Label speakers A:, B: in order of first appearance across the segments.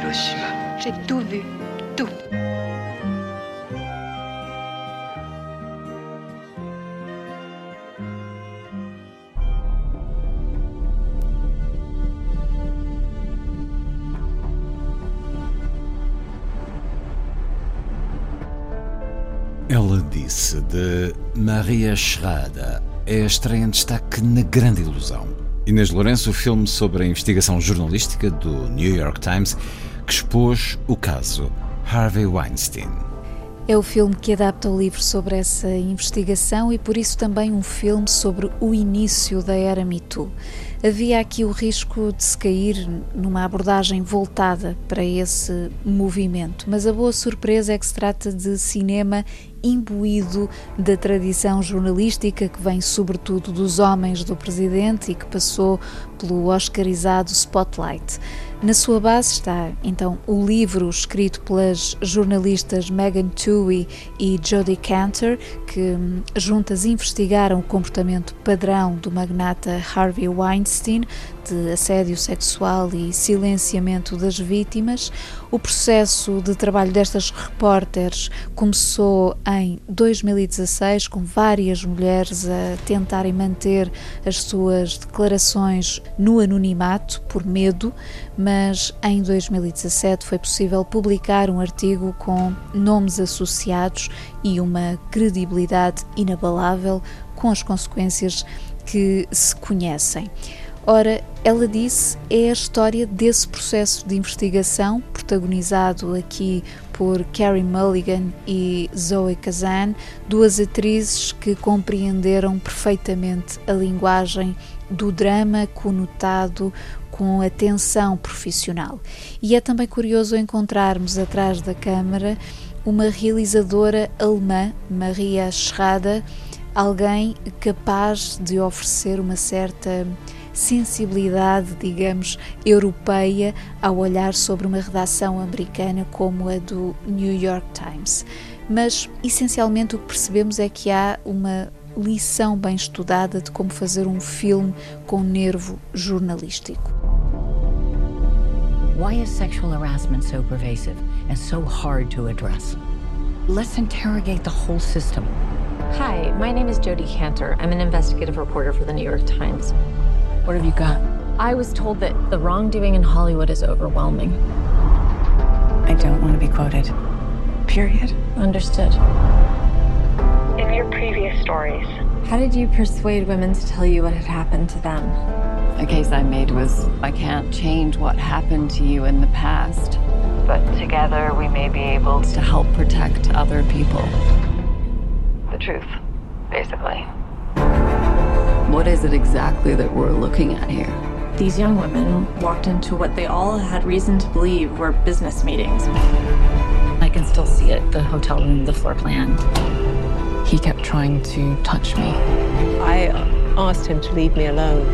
A: Hiroshima.
B: J'ai tout vu. Tout.
C: Ela disse de Maria Schrader. É a estreia em destaque na Grande Ilusão. Inês Lourenço, o filme sobre a investigação jornalística do New York Times que expôs o caso Harvey Weinstein.
D: É o filme que adapta o livro sobre essa investigação e por isso também um filme sobre o início da era Me Too. Havia aqui o risco de se cair numa abordagem voltada para esse movimento, mas a boa surpresa é que se trata de cinema imbuído da tradição jornalística que vem sobretudo dos homens do presidente e que passou pelo oscarizado Spotlight. Na sua base está então o livro escrito pelas jornalistas Megan Twohey e Jodie Cantor, que hum, juntas investigaram o comportamento padrão do magnata Harvey Weinstein de assédio sexual e silenciamento das vítimas. O processo de trabalho destas repórteres começou em 2016, com várias mulheres a tentarem manter as suas declarações no anonimato por medo, mas em 2017 foi possível publicar um artigo com nomes associados e uma credibilidade inabalável com as consequências que se conhecem. Ora, ela disse é a história desse processo de investigação, protagonizado aqui por Carrie Mulligan e Zoe Kazan, duas atrizes que compreenderam perfeitamente a linguagem do drama conotado com atenção profissional. E é também curioso encontrarmos atrás da câmara uma realizadora alemã, Maria Schrader, alguém capaz de oferecer uma certa sensibilidade, digamos, europeia ao olhar sobre uma redação americana como a do New York Times. Mas, essencialmente, o que percebemos é que há uma lição bem estudada de como fazer um filme com nervo jornalístico.
E: Why is sexual harassment so pervasive and so hard to address? Let's interrogate the whole system.
F: Hi, my name is Jodie Cantor. I'm an investigative reporter for the New York Times.
E: What have you got?
F: I was told that the wrongdoing in Hollywood is overwhelming.
E: I don't want to be quoted. Period.
F: Understood.
G: In your previous stories,
F: How did you persuade women to tell you what had happened to them?
H: The case I made was I can't change what happened to you in the past, but together we may be able to help protect other people. The truth, basically. What is it exactly that we're looking at here?
F: These young women walked into what they all had reason to believe were business meetings.
E: I can still see it the hotel room, the floor plan. He kept trying to touch me.
G: I asked him to leave me alone.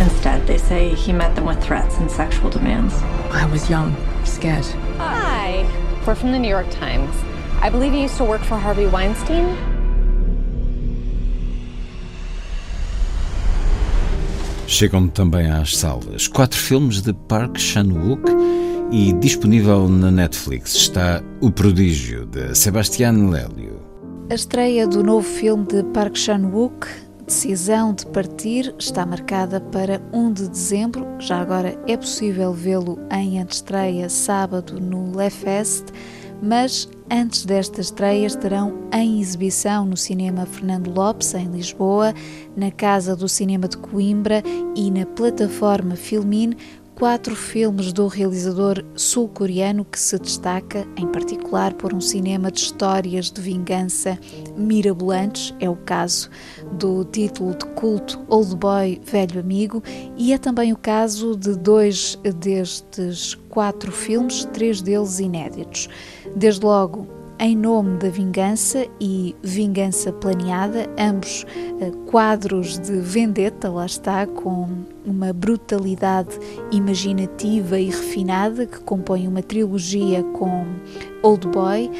F: Instead, they say he met them with threats and sexual demands.
E: I was young, scared.
I: Hi, we're from the New York Times. I believe you used to work for Harvey Weinstein.
C: Chegam também às salas quatro filmes de Park Chan-wook e disponível na Netflix está O Prodígio, de Sebastián Lélio.
D: A estreia do novo filme de Park Chan-wook, Decisão de Partir, está marcada para 1 de dezembro. Já agora é possível vê-lo em antestreia sábado no Lefest, mas antes desta estreia estarão em exibição no Cinema Fernando Lopes, em Lisboa, na Casa do Cinema de Coimbra e na plataforma Filmin quatro filmes do realizador sul-coreano que se destaca, em particular, por um cinema de histórias de vingança mirabolantes. É o caso do título de culto Old Boy Velho Amigo e é também o caso de dois destes quatro filmes, três deles inéditos. Desde logo, em Nome da Vingança e Vingança Planeada, ambos uh, quadros de vendetta, lá está, com uma brutalidade imaginativa e refinada que compõe uma trilogia com Old Boy.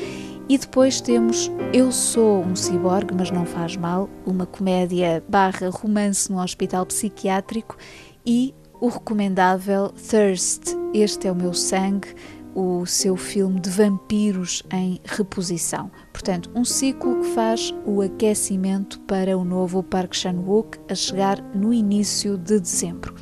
D: E depois temos Eu Sou um Ciborgue, mas não faz mal, uma comédia barra romance no hospital psiquiátrico e o recomendável Thirst, Este é o Meu Sangue, o seu filme de vampiros em reposição. Portanto, um ciclo que faz o aquecimento para o novo Park Chan-wook a chegar no início de dezembro.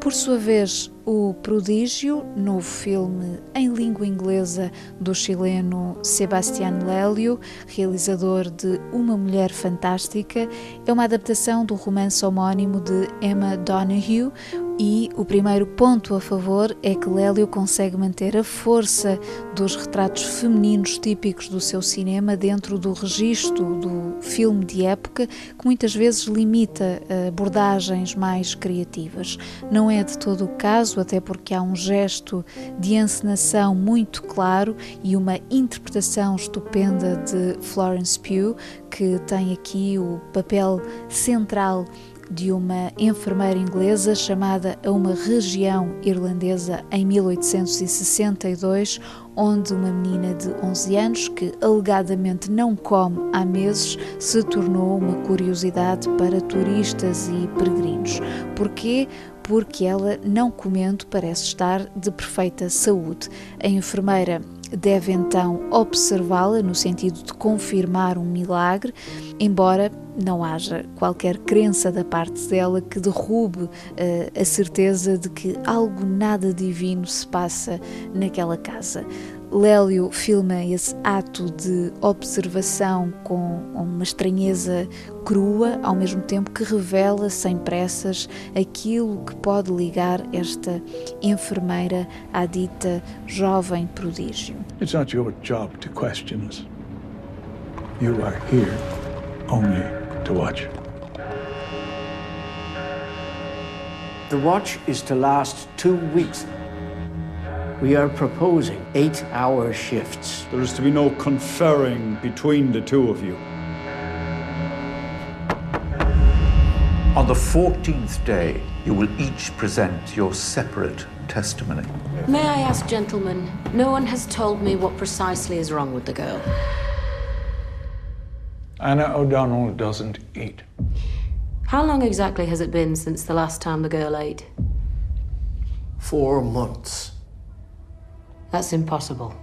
D: Por sua vez, O Prodígio, novo filme em língua inglesa do chileno Sebastián Lélio, realizador de Uma Mulher Fantástica, é uma adaptação do romance homónimo de Emma Donoghue, e o primeiro ponto a favor é que Lélio consegue manter a força dos retratos femininos típicos do seu cinema dentro do registro do filme de época, que muitas vezes limita abordagens mais criativas. Não é de todo o caso, até porque há um gesto de encenação muito claro e uma interpretação estupenda de Florence Pugh, que tem aqui o papel central de uma enfermeira inglesa chamada a uma região irlandesa em 1862, onde uma menina de 11 anos, que alegadamente não come há meses, se tornou uma curiosidade para turistas e peregrinos. Porquê? Porque ela, não comendo, parece estar de perfeita saúde. A enfermeira deve então observá-la no sentido de confirmar um milagre, embora não haja qualquer crença da parte dela que derrube uh, a certeza de que algo nada divino se passa naquela casa. Lélio filma esse ato de observação com uma estranheza crua, ao mesmo tempo que revela sem pressas aquilo que pode ligar esta enfermeira à dita jovem prodígio.
J: It's not your job to question us. You are here only to watch.
K: The watch is to last two weeks. We are proposing eight hour shifts.
J: There is to be no conferring between the two of you.
L: On the 14th day, you will each present your separate testimony.
M: May I ask, gentlemen, no one has told me what precisely is wrong with the girl.
J: Anna O'Donnell doesn't eat.
M: How long exactly has it been since the last time the girl ate?
K: Four months.
M: That's impossible.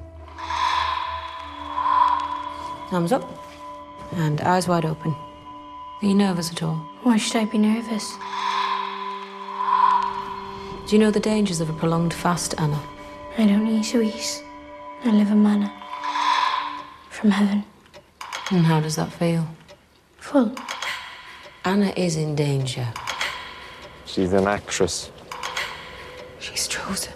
M: Thumbs up. And eyes wide open. Are you nervous at all?
N: Why should I be nervous?
M: Do you know the dangers of a prolonged fast, Anna?
N: I don't need eat sweets. I live in manna. From heaven.
M: And how does that feel?
N: Full.
M: Anna is in danger.
A: She's an actress.
M: She's chosen.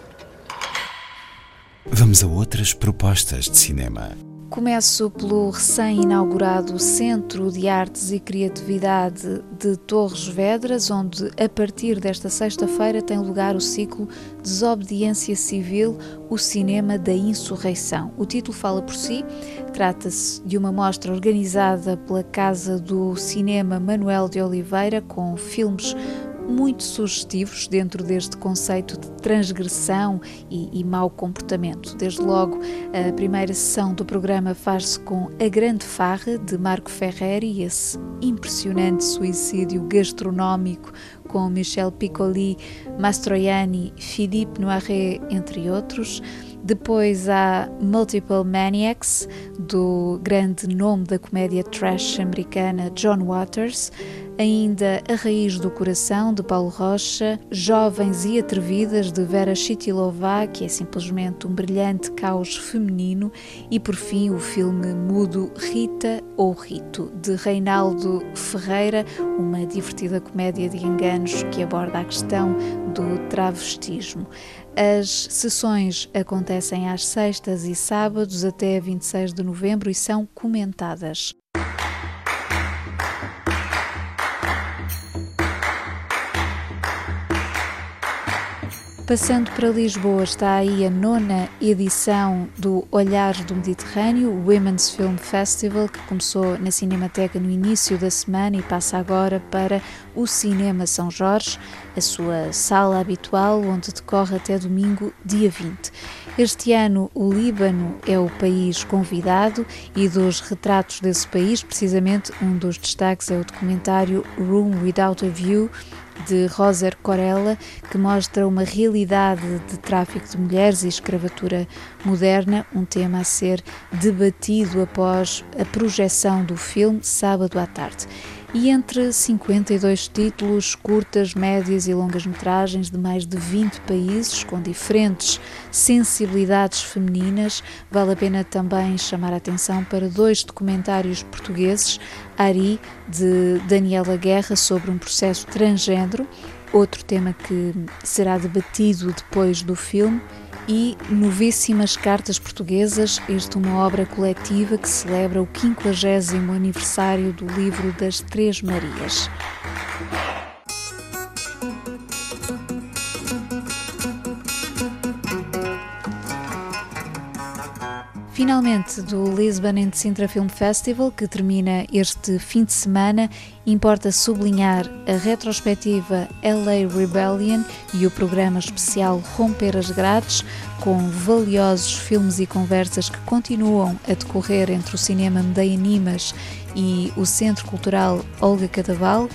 C: Vamos a outras propostas de cinema.
D: Começo pelo recém-inaugurado Centro de Artes e Criatividade de Torres Vedras, onde a partir desta sexta-feira tem lugar o ciclo Desobediência Civil, o cinema da insurreição. O título fala por si, trata-se de uma mostra organizada pela Casa do Cinema Manuel de Oliveira com filmes muito sugestivos dentro deste conceito de transgressão e, e mau comportamento. Desde logo, a primeira sessão do programa faz-se com A Grande Farra, de Marco Ferreri, esse impressionante suicídio gastronómico com Michel Piccoli, Mastroianni, Philippe Noiret, entre outros. Depois há Multiple Maniacs, do grande nome da comédia trash americana John Waters. Ainda A Raiz do Coração, de Paulo Rocha, Jovens e Atrevidas, de Vera Chitilova, que é simplesmente um brilhante caos feminino, e por fim o filme mudo Rita ou Rito, de Reinaldo Ferreira, uma divertida comédia de enganos que aborda a questão do travestismo. As sessões acontecem às sextas e sábados até 26 de novembro e são comentadas. Passando para Lisboa, está aí a nona edição do Olhares do Mediterrâneo, o Women's Film Festival, que começou na Cinemateca no início da semana e passa agora para o Cinema São Jorge, a sua sala habitual, onde decorre até domingo, dia 20. Este ano, o Líbano é o país convidado e dos retratos desse país, precisamente um dos destaques é o documentário Room Without a View de Roser Corella, que mostra uma realidade de tráfico de mulheres e escravatura moderna, um tema a ser debatido após a projeção do filme sábado à tarde e entre 52 títulos, curtas, médias e longas metragens de mais de 20 países com diferentes sensibilidades femininas, vale a pena também chamar a atenção para dois documentários portugueses, Ari, de Daniela Guerra, sobre um processo transgênero, outro tema que será debatido depois do filme, e Novíssimas Cartas Portuguesas, este uma obra coletiva que celebra o 50 aniversário do livro das Três Marias. Finalmente, do Lisbon and Sintra Film Festival, que termina este fim de semana, importa sublinhar a retrospectiva LA Rebellion e o programa especial Romper as Grades, com valiosos filmes e conversas que continuam a decorrer entre o Cinema Medeia Nimas e o Centro Cultural Olga Cadaval.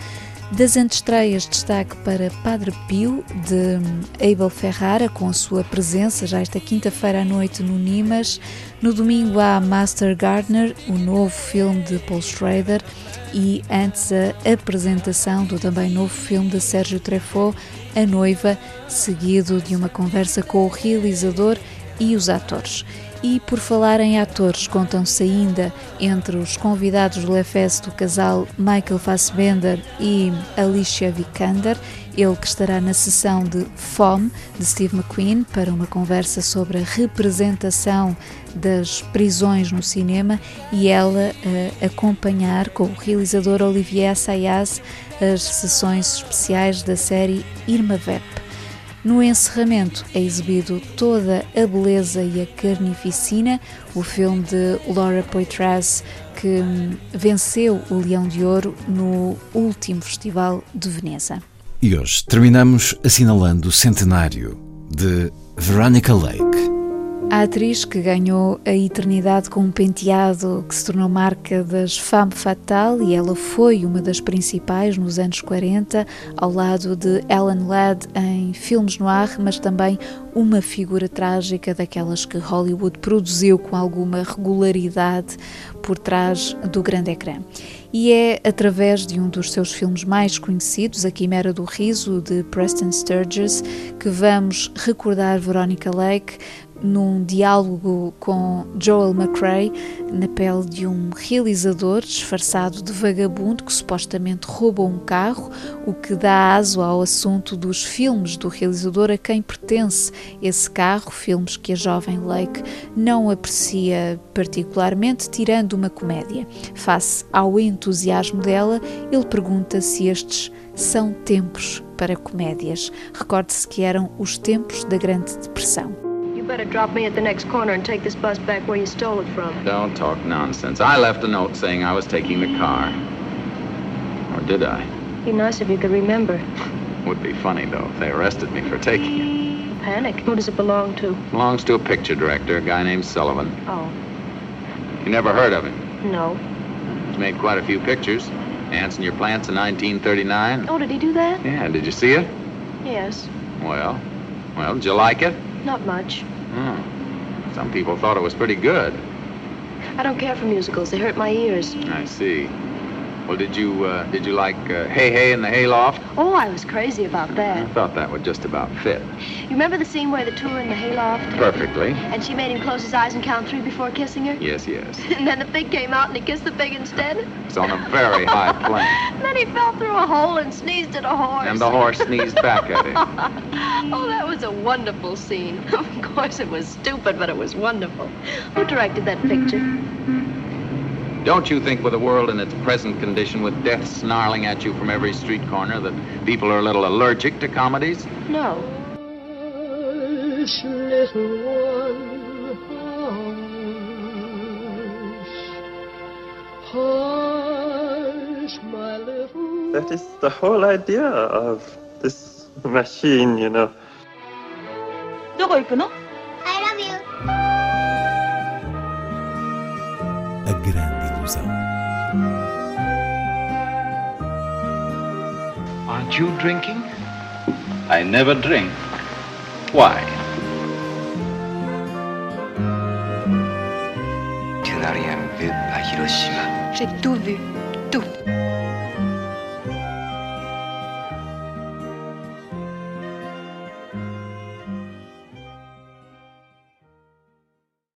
D: Das antestreias, destaque para Padre Pio, de Abel Ferrara, com a sua presença já esta quinta-feira à noite no Nimas. No domingo há Master Gardener, o novo filme de Paul Schrader, e antes a apresentação do também novo filme de Sérgio Treffaut, A Noiva, seguido de uma conversa com o realizador e os atores. E por falar em atores, contam-se ainda entre os convidados do Lefes do casal Michael Fassbender e Alicia Vikander, ele que estará na sessão de Fome de Steve McQueen para uma conversa sobre a representação das prisões no cinema e ela a acompanhar com o realizador Olivier Assayas as sessões especiais da série Irma Vep. No encerramento é exibido toda a beleza e a carnificina, o filme de Laura Poitras que hum, venceu o Leão de Ouro no último Festival de Veneza.
C: E hoje terminamos assinalando o centenário de Veronica Lake.
D: A atriz que ganhou a eternidade com um penteado que se tornou marca das femme fatale e ela foi uma das principais nos anos 40, ao lado de Ellen Ladd em filmes no ar, mas também uma figura trágica daquelas que Hollywood produziu com alguma regularidade por trás do grande ecrã. E é através de um dos seus filmes mais conhecidos, A Quimera do Riso, de Preston Sturges, que vamos recordar Veronica Lake, num diálogo com Joel McRae, na pele de um realizador disfarçado de vagabundo que supostamente rouba um carro, o que dá aso ao assunto dos filmes do realizador a quem pertence esse carro, filmes que a jovem Lake não aprecia particularmente, tirando uma comédia. Face ao entusiasmo dela, ele pergunta se estes são tempos para comédias. Recorde-se que eram os tempos da Grande Depressão.
O: You better drop me at the next corner and take this bus back where you stole it from.
P: Don't talk nonsense. I left a note saying I was taking the car. Or did I?
O: Be nice if you could remember.
P: Would be funny, though, if they arrested me for taking it.
O: Panic? Who does it belong to?
P: Belongs to a picture director, a guy named Sullivan.
O: Oh.
P: You never heard of him?
O: No.
P: He's made quite a few pictures. Ants in Your Plants in 1939.
O: Oh, did he do that?
P: Yeah, did you see it?
O: Yes.
P: Well, well, did you like it?
O: Not much.
P: Some people thought it was pretty good.
O: I don't care for musicals. They hurt my ears.
P: I see. Well, did you uh, did you like uh, Hey Hey in the Hayloft?
O: Oh, I was crazy about that.
P: I thought that would just about fit.
O: You remember the scene where the two were in the hayloft?
P: Perfectly.
O: And she made him close his eyes and count three before kissing her?
P: Yes, yes.
O: And then the pig came out and he kissed the pig instead?
P: It's on a very high plane.
O: then he fell through a hole and sneezed at a horse.
P: And the horse sneezed back at him.
O: oh, that was a wonderful scene. Of course, it was stupid, but it was wonderful. Who directed that picture?
P: Don't you think with the world in its present condition, with death snarling at you from every street corner, that people are a little allergic to comedies?
O: No.
Q: Hush, little one, hush. Hush, my little
R: That is the whole idea of this machine, you know.
B: どこ行くの
N: I love you.
C: A grande ilusão.
S: Aren't you drinking? I never drink. Why?
B: J'ai tout vu. Tout.